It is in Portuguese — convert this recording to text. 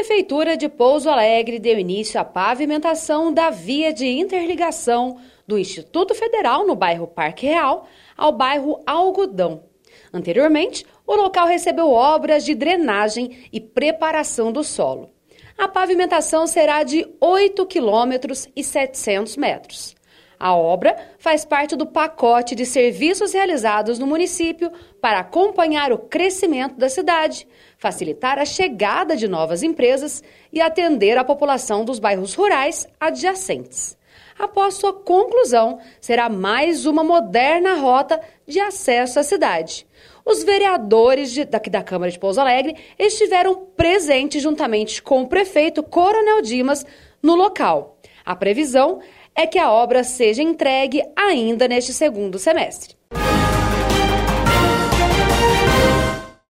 Prefeitura de Pouso Alegre deu início à pavimentação da via de interligação do Instituto Federal no bairro Parque Real ao bairro Algodão. Anteriormente, o local recebeu obras de drenagem e preparação do solo. A pavimentação será de 8 quilômetros e 700 metros. A obra faz parte do pacote de serviços realizados no município para acompanhar o crescimento da cidade, facilitar a chegada de novas empresas e atender a população dos bairros rurais adjacentes. Após sua conclusão, será mais uma moderna rota de acesso à cidade. Os vereadores de, daqui da Câmara de Pouso Alegre estiveram presentes juntamente com o prefeito Coronel Dimas no local. A previsão é que a obra seja entregue ainda neste segundo semestre.